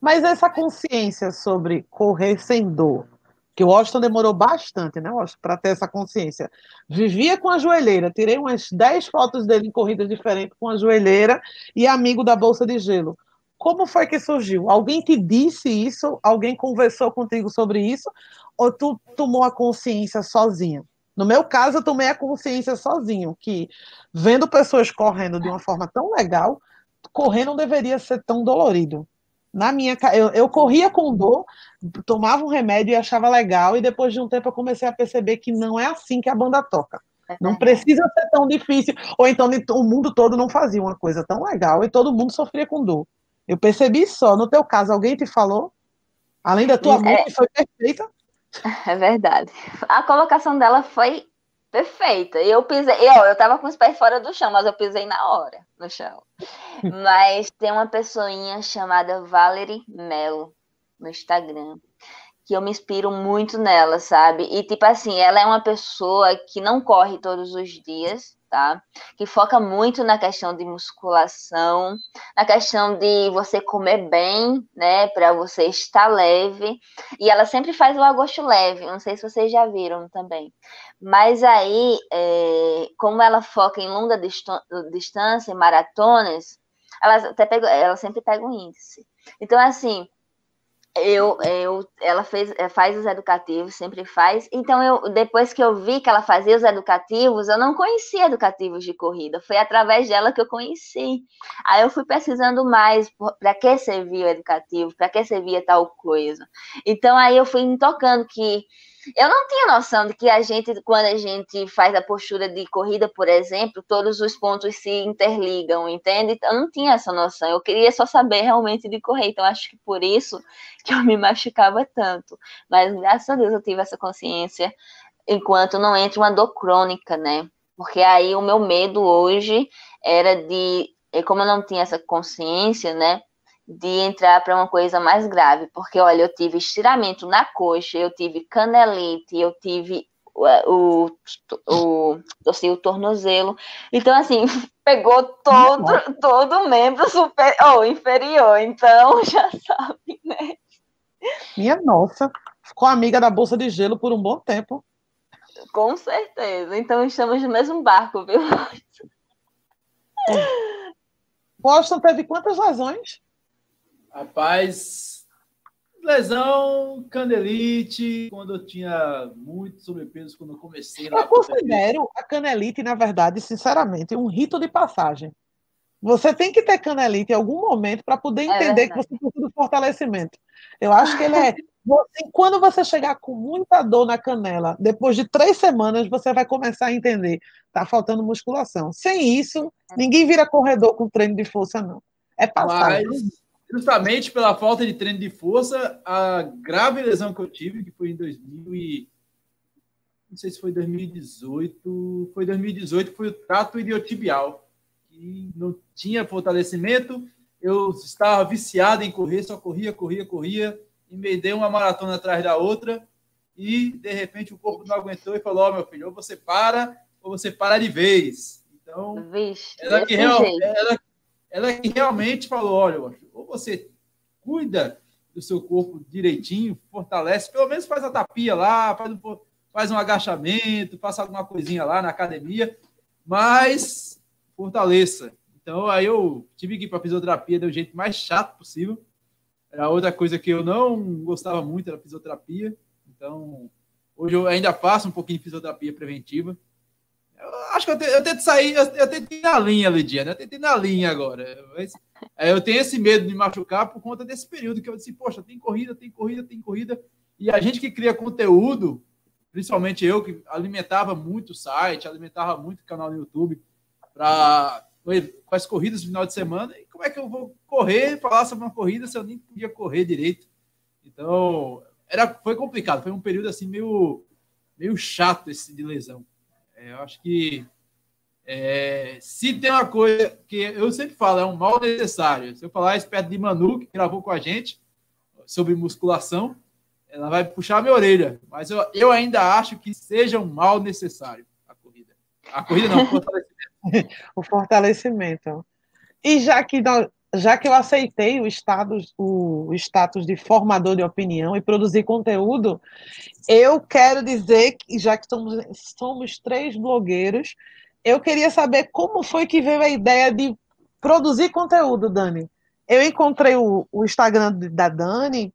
Mas essa consciência sobre correr sem dor, que o Washington demorou bastante, né, Washington, para ter essa consciência. Vivia com a joelheira, tirei umas 10 fotos dele em corridas diferentes com a joelheira e amigo da bolsa de gelo. Como foi que surgiu? Alguém te disse isso? Alguém conversou contigo sobre isso? Ou tu tomou a consciência sozinha? No meu caso, eu tomei a consciência sozinho, que vendo pessoas correndo de uma forma tão legal, correr não deveria ser tão dolorido. Na minha, eu, eu corria com dor, tomava um remédio e achava legal, e depois de um tempo eu comecei a perceber que não é assim que a banda toca. É não precisa ser tão difícil. Ou então o mundo todo não fazia uma coisa tão legal e todo mundo sofria com dor. Eu percebi só. No teu caso, alguém te falou? Além da tua é, mãe, que foi perfeita? É verdade. A colocação dela foi perfeita. Eu pisei, eu, eu tava com os pés fora do chão, mas eu pisei na hora no chão. Mas tem uma pessoinha chamada Valerie Mello no Instagram, que eu me inspiro muito nela, sabe? E tipo assim, ela é uma pessoa que não corre todos os dias, tá? Que foca muito na questão de musculação, na questão de você comer bem, né, para você estar leve. E ela sempre faz o agosto leve, não sei se vocês já viram também. Mas aí, é, como ela foca em longa distância, em maratonas, ela até pega, ela sempre pega um índice. Então, assim, eu, eu, ela fez, eh, faz os educativos, sempre faz. Então, eu, depois que eu vi que ela fazia os educativos, eu não conhecia educativos de corrida. Foi através dela que eu conheci. Aí eu fui pesquisando mais para que servia o educativo, para que servia tal coisa. Então, aí eu fui me tocando que eu não tinha noção de que a gente, quando a gente faz a postura de corrida, por exemplo, todos os pontos se interligam, entende? Eu não tinha essa noção. Eu queria só saber realmente de correr. Então, acho que por isso que eu me machucava tanto. Mas, graças a Deus, eu tive essa consciência enquanto não entra uma dor crônica, né? Porque aí o meu medo hoje era de, como eu não tinha essa consciência, né? De entrar para uma coisa mais grave, porque olha, eu tive estiramento na coxa, eu tive canelite, eu tive o, o, o, assim, o tornozelo. Então, assim, pegou todo, todo o membro super, ou inferior, então já sabe, né? Minha nossa, ficou amiga da bolsa de gelo por um bom tempo. Com certeza. Então estamos no mesmo barco, viu? Boston teve quantas lesões? Rapaz, lesão, canelite, quando eu tinha muito sobrepeso, quando eu comecei lá. Eu considero a canelite, na verdade, sinceramente, um rito de passagem. Você tem que ter canelite em algum momento para poder é entender é que você precisa de fortalecimento. Eu acho que ele é. Você, quando você chegar com muita dor na canela, depois de três semanas, você vai começar a entender. Tá faltando musculação. Sem isso, ninguém vira corredor com treino de força, não. É passagem. Mas justamente pela falta de treino de força, a grave lesão que eu tive, que foi em 2000 e... não sei se foi 2018, foi 2018, foi o trato iliotibial, que não tinha fortalecimento, eu estava viciado em correr, só corria, corria, corria, e me dei uma maratona atrás da outra, e de repente o corpo não aguentou e falou: Ó, oh, meu filho, ou você para, ou você para de vez. Então, Vixe, ela, que real, ela, ela que realmente falou: olha, ou você cuida do seu corpo direitinho, fortalece, pelo menos faz a tapia lá, faz um, faz um agachamento, faça alguma coisinha lá na academia, mas fortaleça. Então, aí eu tive que ir para fisioterapia do jeito mais chato possível. Era outra coisa que eu não gostava muito da fisioterapia. Então, hoje eu ainda faço um pouquinho de fisioterapia preventiva. Acho que eu, te, eu tento sair, eu, eu tento ir na linha, Lidiana, eu tento ir na linha agora. Mas, é, eu tenho esse medo de machucar por conta desse período que eu disse, poxa, tem corrida, tem corrida, tem corrida. E a gente que cria conteúdo, principalmente eu, que alimentava muito o site, alimentava muito o canal no YouTube, para as corridas no final de semana. E como é que eu vou correr, falar sobre uma corrida se eu nem podia correr direito? Então, era, foi complicado, foi um período assim meio, meio chato esse de lesão. É, eu acho que é, se tem uma coisa que eu sempre falo, é um mal necessário. Se eu falar isso perto de Manu, que gravou com a gente sobre musculação, ela vai puxar minha orelha. Mas eu, eu ainda acho que seja um mal necessário a corrida. A corrida não, o fortalecimento. o fortalecimento. E já que nós, já que eu aceitei o status, o status de formador de opinião e produzir conteúdo, eu quero dizer que, já que somos, somos três blogueiros, eu queria saber como foi que veio a ideia de produzir conteúdo, Dani. Eu encontrei o, o Instagram da Dani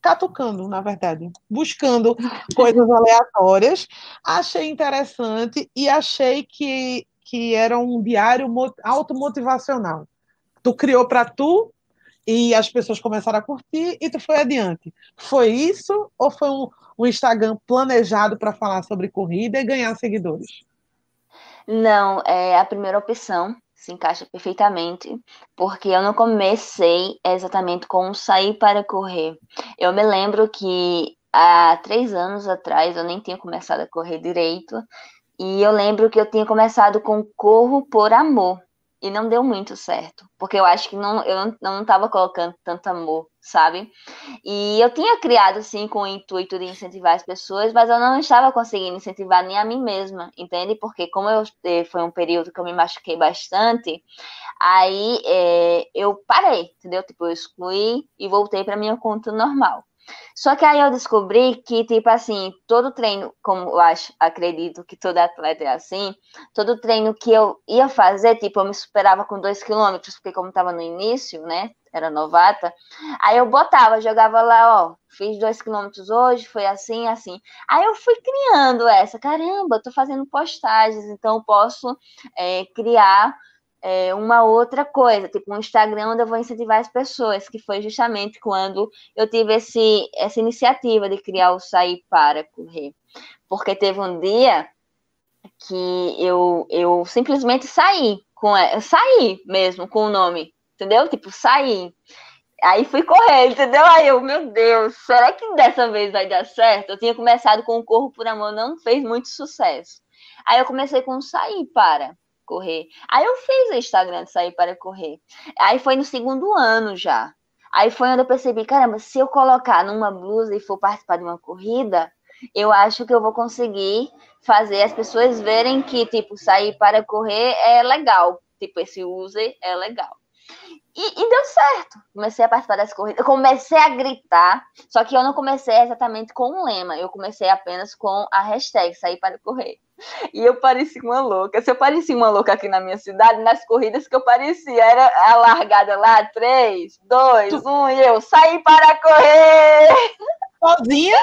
catucando, na verdade, buscando coisas aleatórias, achei interessante e achei que, que era um diário automotivacional tu criou para tu e as pessoas começaram a curtir e tu foi adiante. Foi isso ou foi um, um Instagram planejado para falar sobre corrida e ganhar seguidores? Não, é a primeira opção se encaixa perfeitamente, porque eu não comecei exatamente com sair para correr. Eu me lembro que há três anos atrás eu nem tinha começado a correr direito, e eu lembro que eu tinha começado com corro por amor e não deu muito certo, porque eu acho que não, eu não estava colocando tanto amor, sabe? E eu tinha criado, assim, com o intuito de incentivar as pessoas, mas eu não estava conseguindo incentivar nem a mim mesma, entende? Porque como eu, eh, foi um período que eu me machuquei bastante, aí é, eu parei, entendeu? Tipo, eu excluí e voltei para minha conta normal. Só que aí eu descobri que, tipo assim, todo treino, como eu acho, acredito que todo atleta é assim, todo treino que eu ia fazer, tipo, eu me superava com dois quilômetros, porque como tava no início, né, era novata, aí eu botava, jogava lá, ó, fiz dois quilômetros hoje, foi assim, assim. Aí eu fui criando essa, caramba, tô fazendo postagens, então posso é, criar é, uma outra coisa, tipo um Instagram onde eu vou incentivar as pessoas, que foi justamente quando eu tive esse, essa iniciativa de criar o Sair para Correr. Porque teve um dia que eu, eu simplesmente saí, com eu saí mesmo com o nome, entendeu? Tipo, saí. Aí fui correr, entendeu? Aí eu, meu Deus, será que dessa vez vai dar certo? Eu tinha começado com o Corpo por Amor, não fez muito sucesso. Aí eu comecei com o Sair para correr. Aí eu fiz o Instagram de sair para correr. Aí foi no segundo ano já. Aí foi onde eu percebi, caramba, se eu colocar numa blusa e for participar de uma corrida, eu acho que eu vou conseguir fazer as pessoas verem que, tipo, sair para correr é legal. Tipo, esse user é legal. E, e, deu certo. Comecei a participar das corridas. Eu comecei a gritar, só que eu não comecei exatamente com um lema. Eu comecei apenas com a hashtag sair para correr. E eu parecia uma louca. Se eu parecia uma louca aqui na minha cidade, nas corridas que eu parecia, era a largada lá, três, dois, um, e eu saí para correr! Sozinha?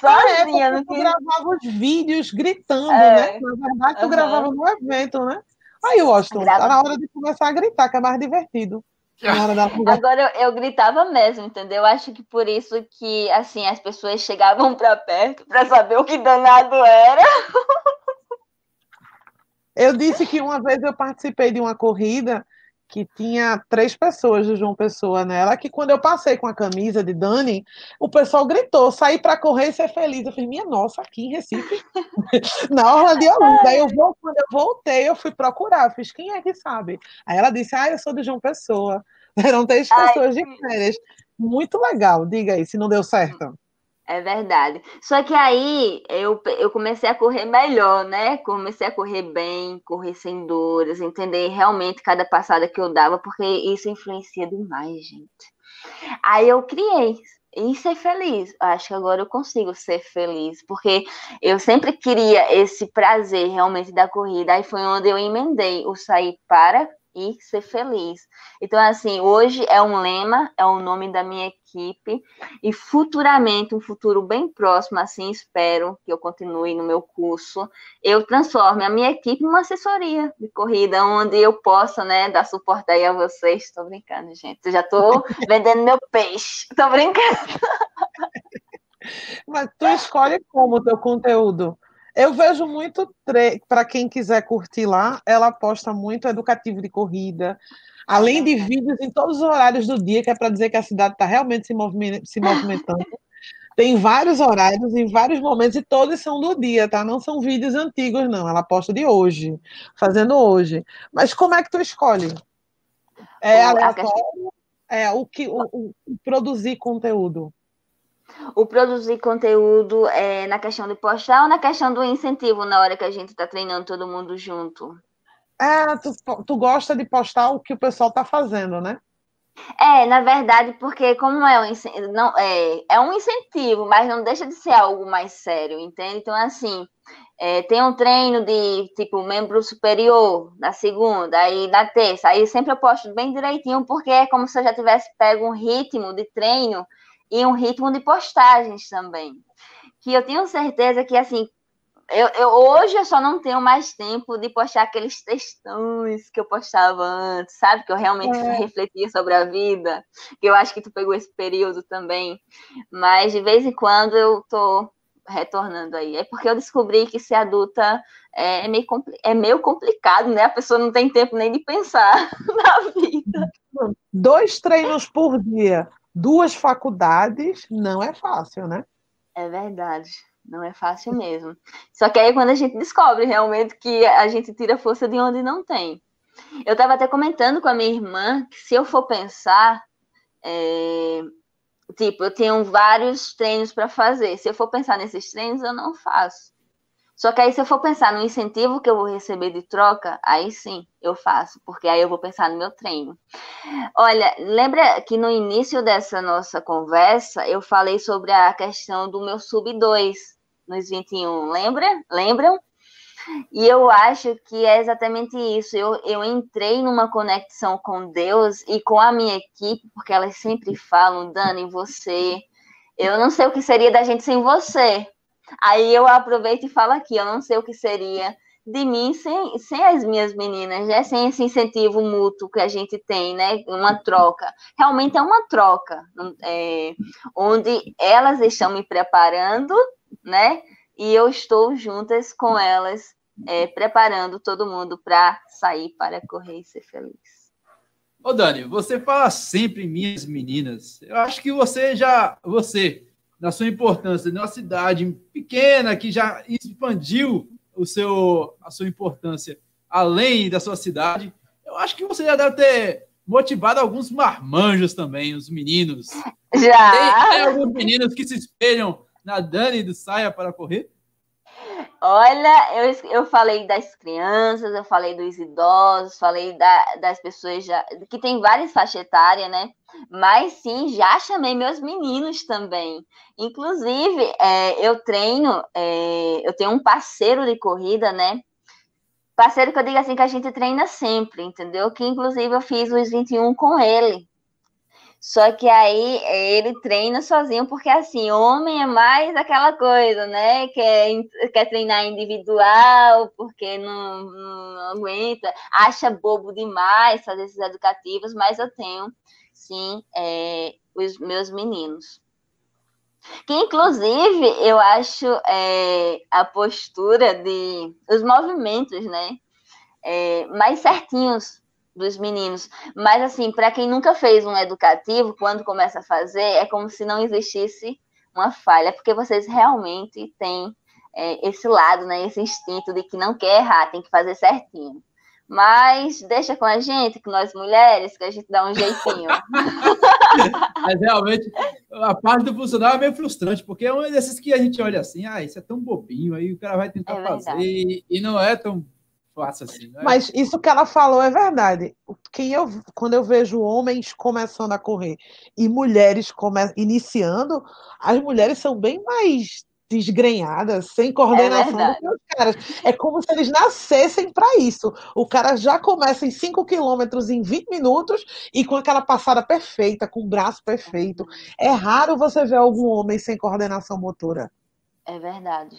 Sozinha. Ah, é, tu gravava os vídeos gritando, é. né? Na verdade, tu uhum. gravava no evento, né? Aí, Washington, Grava... tá na hora de começar a gritar, que é mais divertido. Agora eu, eu, gritava mesmo, entendeu? Eu acho que por isso que assim as pessoas chegavam para perto para saber o que danado era. Eu disse que uma vez eu participei de uma corrida que tinha três pessoas de João Pessoa nela, que quando eu passei com a camisa de Dani, o pessoal gritou, sair para correr e ser feliz. Eu falei, minha nossa, aqui em Recife, na hora de Olinda. Aí eu vou, quando eu voltei, eu fui procurar, eu fiz, quem é que sabe? Aí ela disse, ah, eu sou de João Pessoa. Eram três pessoas Ai, de férias. Muito legal, diga aí, se não deu certo. É verdade. Só que aí eu, eu comecei a correr melhor, né? Comecei a correr bem, correr sem dores, entender realmente cada passada que eu dava, porque isso influencia demais, gente. Aí eu criei e ser feliz. Acho que agora eu consigo ser feliz, porque eu sempre queria esse prazer realmente da corrida. Aí foi onde eu emendei o sair para e ser feliz. Então, assim, hoje é um lema, é o nome da minha equipe, e futuramente, um futuro bem próximo, assim, espero que eu continue no meu curso, eu transforme a minha equipe em uma assessoria de corrida, onde eu possa, né, dar suporte aí a vocês. Estou brincando, gente. Eu já estou vendendo meu peixe. Estou brincando. Mas tu escolhe como o teu conteúdo? Eu vejo muito, para quem quiser curtir lá, ela posta muito educativo de corrida, além de vídeos em todos os horários do dia, que é para dizer que a cidade está realmente se, se movimentando. Tem vários horários em vários momentos e todos são do dia, tá? Não são vídeos antigos, não. Ela posta de hoje, fazendo hoje. Mas como é que tu escolhe? É aleatório? É o que o, o produzir conteúdo o produzir conteúdo é, na questão de postar ou na questão do incentivo na hora que a gente está treinando todo mundo junto? É, tu, tu gosta de postar o que o pessoal está fazendo, né? É, na verdade, porque como é um, não, é, é um incentivo, mas não deixa de ser algo mais sério, entende? Então, assim, é, tem um treino de, tipo, membro superior na segunda, aí na terça, aí sempre eu posto bem direitinho, porque é como se eu já tivesse pego um ritmo de treino e um ritmo de postagens também. Que eu tenho certeza que, assim, eu, eu, hoje eu só não tenho mais tempo de postar aqueles textões que eu postava antes, sabe? Que eu realmente é. refletia sobre a vida. Que eu acho que tu pegou esse período também. Mas de vez em quando eu tô retornando aí. É porque eu descobri que ser adulta é meio, é meio complicado, né? A pessoa não tem tempo nem de pensar na vida. Dois treinos por dia duas faculdades não é fácil, né? É verdade. Não é fácil mesmo. Só que aí quando a gente descobre realmente que a gente tira força de onde não tem. Eu estava até comentando com a minha irmã que se eu for pensar, é, tipo, eu tenho vários treinos para fazer. Se eu for pensar nesses treinos, eu não faço. Só que aí, se eu for pensar no incentivo que eu vou receber de troca, aí sim eu faço, porque aí eu vou pensar no meu treino. Olha, lembra que no início dessa nossa conversa eu falei sobre a questão do meu sub 2 nos 21, lembra? Lembram? E eu acho que é exatamente isso. Eu, eu entrei numa conexão com Deus e com a minha equipe, porque elas sempre falam, Dani, você. Eu não sei o que seria da gente sem você. Aí eu aproveito e falo aqui, eu não sei o que seria de mim sem, sem as minhas meninas, né? Sem esse incentivo mútuo que a gente tem, né? Uma troca. Realmente é uma troca, é, onde elas estão me preparando, né? E eu estou juntas com elas, é, preparando todo mundo para sair para correr e ser feliz. Ô Dani, você fala sempre minhas meninas. Eu acho que você já, você na sua importância, de uma cidade pequena que já expandiu o seu, a sua importância além da sua cidade, eu acho que você já deve ter motivado alguns marmanjos também, os meninos. Já! Tem, tem alguns meninos que se espelham na Dani do Saia para correr? Olha, eu, eu falei das crianças, eu falei dos idosos, falei da, das pessoas já, que tem várias faixas etárias, né? Mas sim, já chamei meus meninos também. Inclusive, é, eu treino, é, eu tenho um parceiro de corrida, né? Parceiro que eu digo assim que a gente treina sempre, entendeu? Que inclusive eu fiz os 21 com ele. Só que aí ele treina sozinho, porque assim, homem é mais aquela coisa, né? Quer, quer treinar individual, porque não, não aguenta, acha bobo demais fazer esses educativos, mas eu tenho, sim, é, os meus meninos. Que inclusive eu acho é, a postura de os movimentos, né? É, mais certinhos dos meninos. Mas, assim, para quem nunca fez um educativo, quando começa a fazer, é como se não existisse uma falha, porque vocês realmente têm é, esse lado, né, esse instinto de que não quer errar, tem que fazer certinho. Mas deixa com a gente, que nós mulheres, que a gente dá um jeitinho. Mas realmente, a parte do funcionário é meio frustrante, porque é um desses que a gente olha assim, ah, isso é tão bobinho, aí o cara vai tentar é fazer e não é tão assim. Né? Mas isso que ela falou é verdade. Quem eu, quando eu vejo homens começando a correr e mulheres come, iniciando, as mulheres são bem mais desgrenhadas, sem coordenação é dos caras. É como se eles nascessem para isso. O cara já começa em 5 quilômetros em 20 minutos e com aquela passada perfeita, com o braço perfeito. É raro você ver algum homem sem coordenação motora. É verdade.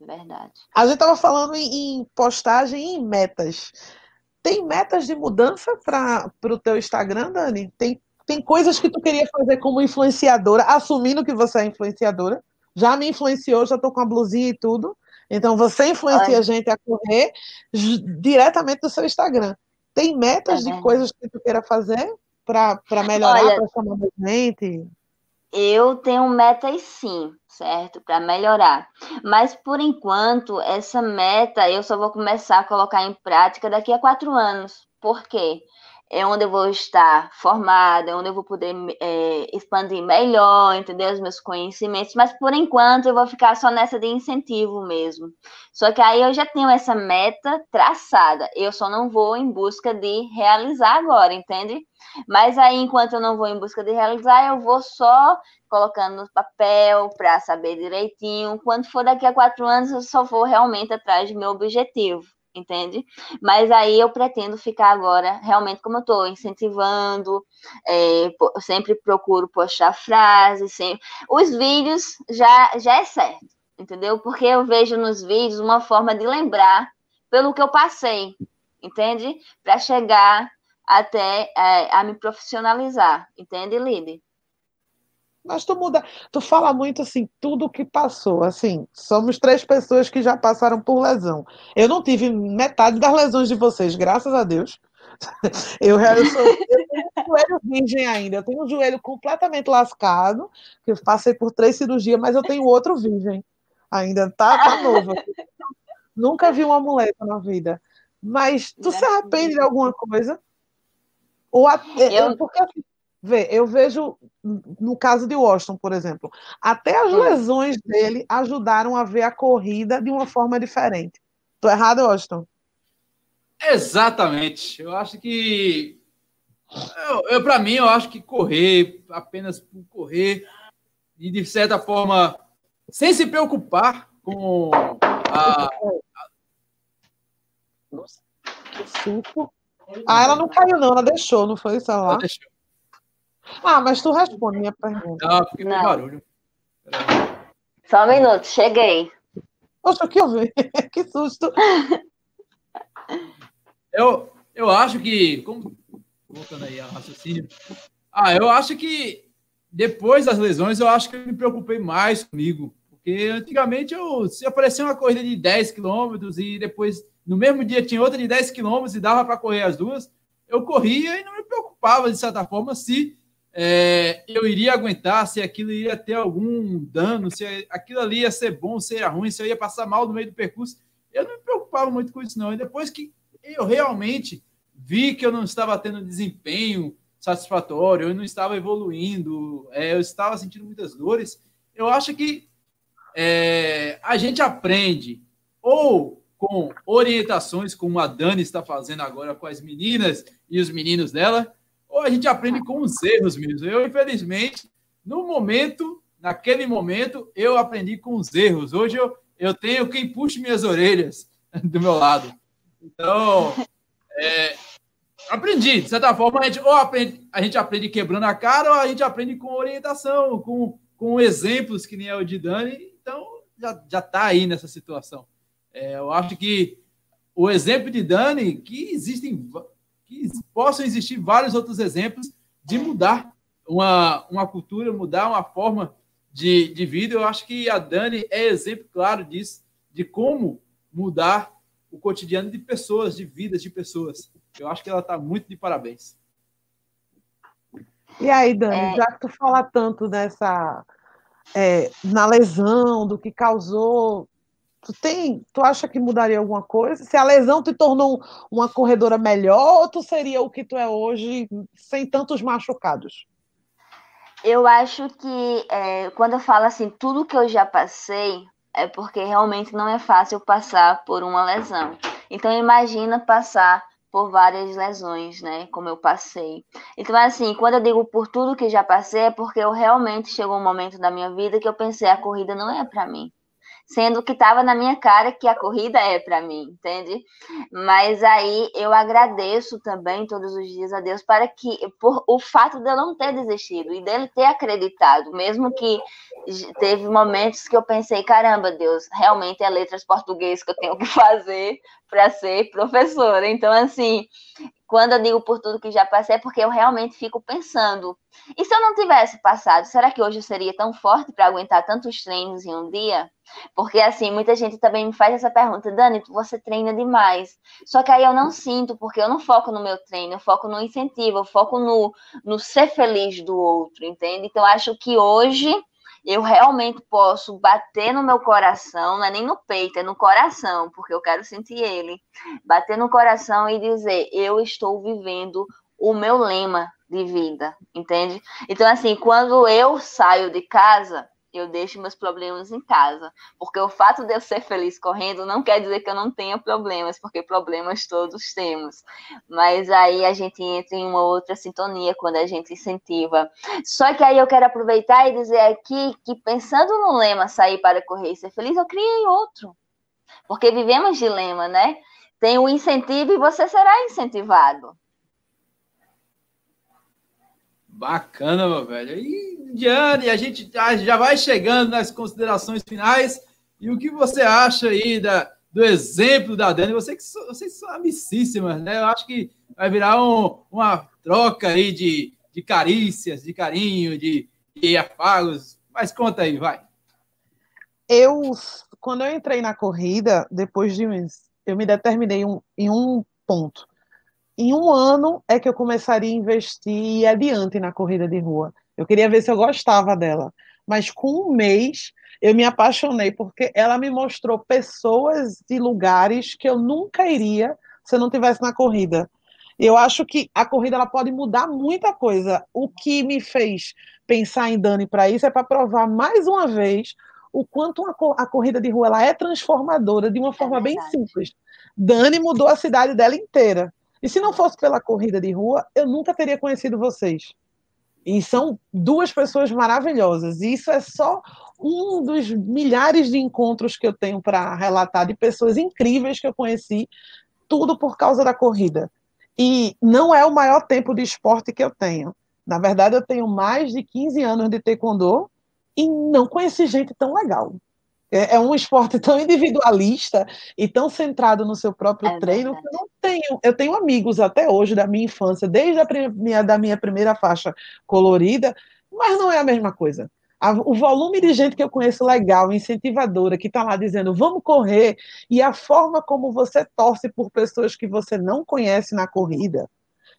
Verdade. A gente estava falando em, em postagem e em metas. Tem metas de mudança para o teu Instagram, Dani? Tem, tem coisas que tu queria fazer como influenciadora, assumindo que você é influenciadora? Já me influenciou, já estou com a blusinha e tudo. Então você influencia Ai. a gente a correr diretamente do seu Instagram. Tem metas é de coisas que tu queira fazer para melhorar, para chamar mais gente? Eu tenho metas sim, certo? Para melhorar. Mas por enquanto, essa meta eu só vou começar a colocar em prática daqui a quatro anos. Por quê? É onde eu vou estar formada, é onde eu vou poder é, expandir melhor, entender os meus conhecimentos, mas por enquanto eu vou ficar só nessa de incentivo mesmo. Só que aí eu já tenho essa meta traçada, eu só não vou em busca de realizar agora, entende? Mas aí, enquanto eu não vou em busca de realizar, eu vou só colocando no papel para saber direitinho. Quando for daqui a quatro anos, eu só vou realmente atrás do meu objetivo entende? Mas aí eu pretendo ficar agora, realmente, como eu estou incentivando, é, sempre procuro postar frases, sempre. Os vídeos já, já é certo, entendeu? Porque eu vejo nos vídeos uma forma de lembrar pelo que eu passei, entende? Para chegar até é, a me profissionalizar, entende, Lide? Mas tu muda, tu fala muito assim, tudo o que passou, assim, somos três pessoas que já passaram por lesão. Eu não tive metade das lesões de vocês, graças a Deus. Eu, eu, sou, eu tenho um joelho virgem ainda, eu tenho um joelho completamente lascado, que eu passei por três cirurgias, mas eu tenho outro virgem ainda, tá, tá novo. Nunca vi uma muleta na vida. Mas tu se arrepende de alguma coisa? Ou até, eu... porque assim, Vê, eu vejo, no caso de Washington, por exemplo, até as lesões dele ajudaram a ver a corrida de uma forma diferente. Tô errado, Washington? Exatamente. Eu acho que. Eu, eu para mim, eu acho que correr, apenas por correr, e de certa forma, sem se preocupar com a. Nossa, que suco. Ah, ela não caiu, não, ela deixou, não foi isso? Ela deixou. Ah, mas tu responde minha pergunta. Não, porque Não. barulho. Só um minuto, cheguei. Poxa, o que eu vi? que susto. Eu, eu acho que. Como, voltando aí ao raciocínio. Ah, eu acho que depois das lesões, eu acho que eu me preocupei mais comigo. Porque antigamente eu, se aparecia uma corrida de 10 quilômetros e depois no mesmo dia tinha outra de 10 quilômetros e dava para correr as duas, eu corria e não me preocupava, de certa forma, se é, eu iria aguentar, se aquilo iria ter algum dano, se aquilo ali ia ser bom, se ia ruim, se eu ia passar mal no meio do percurso. Eu não me preocupava muito com isso, não. E depois que eu realmente vi que eu não estava tendo desempenho satisfatório, eu não estava evoluindo, é, eu estava sentindo muitas dores, eu acho que é, a gente aprende ou com orientações, como a Dani está fazendo agora com as meninas e os meninos dela, ou a gente aprende com os erros mesmo. Eu, infelizmente, no momento, naquele momento, eu aprendi com os erros. Hoje eu, eu tenho quem puxe minhas orelhas do meu lado. Então, é, aprendi. De certa forma, a gente, ou aprende, a gente aprende quebrando a cara, ou a gente aprende com orientação, com, com exemplos que nem é o de Dani. Então, já, já tá aí nessa situação. É, eu acho que o exemplo de Dani, que existem que possam existir vários outros exemplos de mudar uma, uma cultura, mudar uma forma de, de vida. Eu acho que a Dani é exemplo claro disso, de como mudar o cotidiano de pessoas, de vidas de pessoas. Eu acho que ela está muito de parabéns. E aí, Dani, é... já que tu fala tanto dessa é, na lesão, do que causou Tu tem, tu acha que mudaria alguma coisa? Se a lesão te tornou uma corredora melhor, ou tu seria o que tu é hoje, sem tantos machucados? Eu acho que é, quando eu falo assim, tudo que eu já passei, é porque realmente não é fácil passar por uma lesão. Então imagina passar por várias lesões, né? Como eu passei. Então, assim, quando eu digo por tudo que já passei, é porque eu realmente chegou um momento da minha vida que eu pensei, a corrida não é para mim sendo que estava na minha cara que a corrida é para mim, entende? Mas aí eu agradeço também todos os dias a Deus para que por o fato de eu não ter desistido e dele ter acreditado, mesmo que teve momentos que eu pensei, caramba, Deus, realmente é letras português que eu tenho que fazer para ser professora. Então assim, quando eu digo por tudo que já passei, é porque eu realmente fico pensando. E se eu não tivesse passado, será que hoje eu seria tão forte para aguentar tantos treinos em um dia? Porque, assim, muita gente também me faz essa pergunta, Dani, você treina demais. Só que aí eu não sinto, porque eu não foco no meu treino, eu foco no incentivo, eu foco no, no ser feliz do outro, entende? Então, acho que hoje eu realmente posso bater no meu coração, não é nem no peito, é no coração, porque eu quero sentir ele. Bater no coração e dizer: eu estou vivendo o meu lema de vida, entende? Então, assim, quando eu saio de casa, eu deixo meus problemas em casa. Porque o fato de eu ser feliz correndo não quer dizer que eu não tenha problemas, porque problemas todos temos. Mas aí a gente entra em uma outra sintonia quando a gente incentiva. Só que aí eu quero aproveitar e dizer aqui que pensando no lema sair para correr e ser feliz, eu criei outro. Porque vivemos de lema, né? Tem o incentivo e você será incentivado. Bacana, meu velho. E, Diane, a gente já vai chegando nas considerações finais. E o que você acha aí da, do exemplo da Dani? Você que vocês são amicíssimas, né? Eu acho que vai virar um, uma troca aí de, de carícias, de carinho, de, de afagos. Mas conta aí, vai. Eu, quando eu entrei na corrida, depois de uns. Eu me determinei um, em um ponto em um ano é que eu começaria a investir e ir adiante na corrida de rua. Eu queria ver se eu gostava dela. Mas com um mês eu me apaixonei porque ela me mostrou pessoas e lugares que eu nunca iria se eu não tivesse na corrida. Eu acho que a corrida ela pode mudar muita coisa. O que me fez pensar em Dani para isso é para provar mais uma vez o quanto a corrida de rua ela é transformadora de uma é forma é bem simples. Dani mudou a cidade dela inteira. E se não fosse pela corrida de rua, eu nunca teria conhecido vocês. E são duas pessoas maravilhosas. E isso é só um dos milhares de encontros que eu tenho para relatar de pessoas incríveis que eu conheci, tudo por causa da corrida. E não é o maior tempo de esporte que eu tenho. Na verdade, eu tenho mais de 15 anos de taekwondo e não conheci gente tão legal. É, é, um esporte tão individualista e tão centrado no seu próprio é treino que eu não tenho. Eu tenho amigos até hoje da minha infância, desde a minha, da minha primeira faixa colorida, mas não é a mesma coisa. A, o volume de gente que eu conheço legal, incentivadora, que está lá dizendo vamos correr, e a forma como você torce por pessoas que você não conhece na corrida.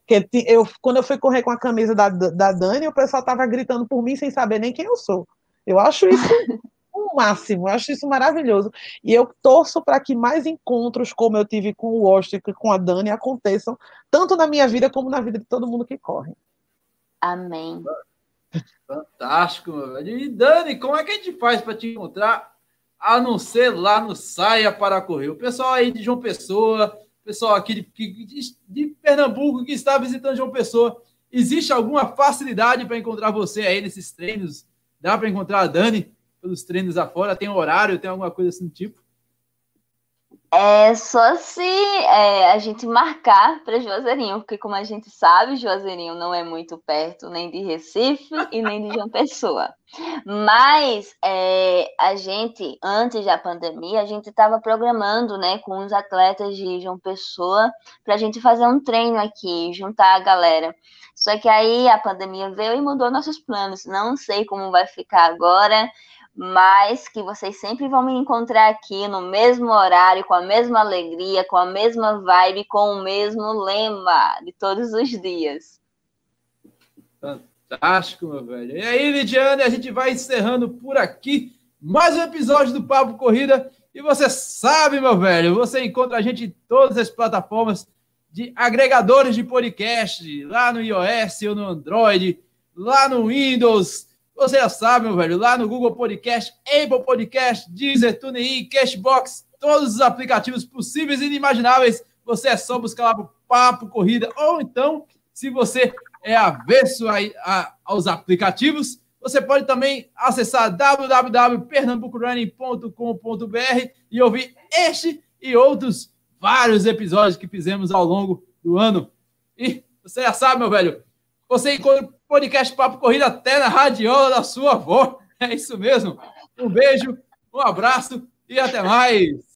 Que eu, quando eu fui correr com a camisa da, da Dani, o pessoal estava gritando por mim sem saber nem quem eu sou. Eu acho isso o máximo, eu acho isso maravilhoso. E eu torço para que mais encontros, como eu tive com o Washington e com a Dani, aconteçam, tanto na minha vida como na vida de todo mundo que corre. Amém. Fantástico, meu velho. E Dani, como é que a gente faz para te encontrar, a não ser lá no Saia para Correr? O pessoal aí de João Pessoa, o pessoal aqui de, de, de Pernambuco que está visitando João Pessoa, existe alguma facilidade para encontrar você aí nesses treinos? Dá para encontrar a Dani? Pelos treinos afora? Tem horário, tem alguma coisa assim do tipo? É só se é, a gente marcar para Juazeirinho, porque como a gente sabe, Juazeirinho não é muito perto nem de Recife e nem de João Pessoa. Mas é, a gente, antes da pandemia, a gente estava programando né, com os atletas de João Pessoa para a gente fazer um treino aqui, juntar a galera. Só que aí a pandemia veio e mudou nossos planos. Não sei como vai ficar agora mas que vocês sempre vão me encontrar aqui no mesmo horário, com a mesma alegria, com a mesma vibe, com o mesmo lema de todos os dias. Fantástico, meu velho. E aí, Lidiane, a gente vai encerrando por aqui mais um episódio do Papo Corrida. E você sabe, meu velho, você encontra a gente em todas as plataformas de agregadores de podcast, lá no iOS ou no Android, lá no Windows, você já sabe, meu velho, lá no Google Podcast, Apple Podcast, Deezer, TuneIn, Cashbox, todos os aplicativos possíveis e inimagináveis, você é só buscar lá pro Papo Corrida, ou então, se você é avesso a, a, aos aplicativos, Você pode também acessar www.pernambucorunning.com.br e ouvir este e outros vários episódios que fizemos ao longo do ano. E você já sabe, meu velho, você encontra podcast Papo Corrida até na radiola da sua avó. É isso mesmo. Um beijo, um abraço e até mais.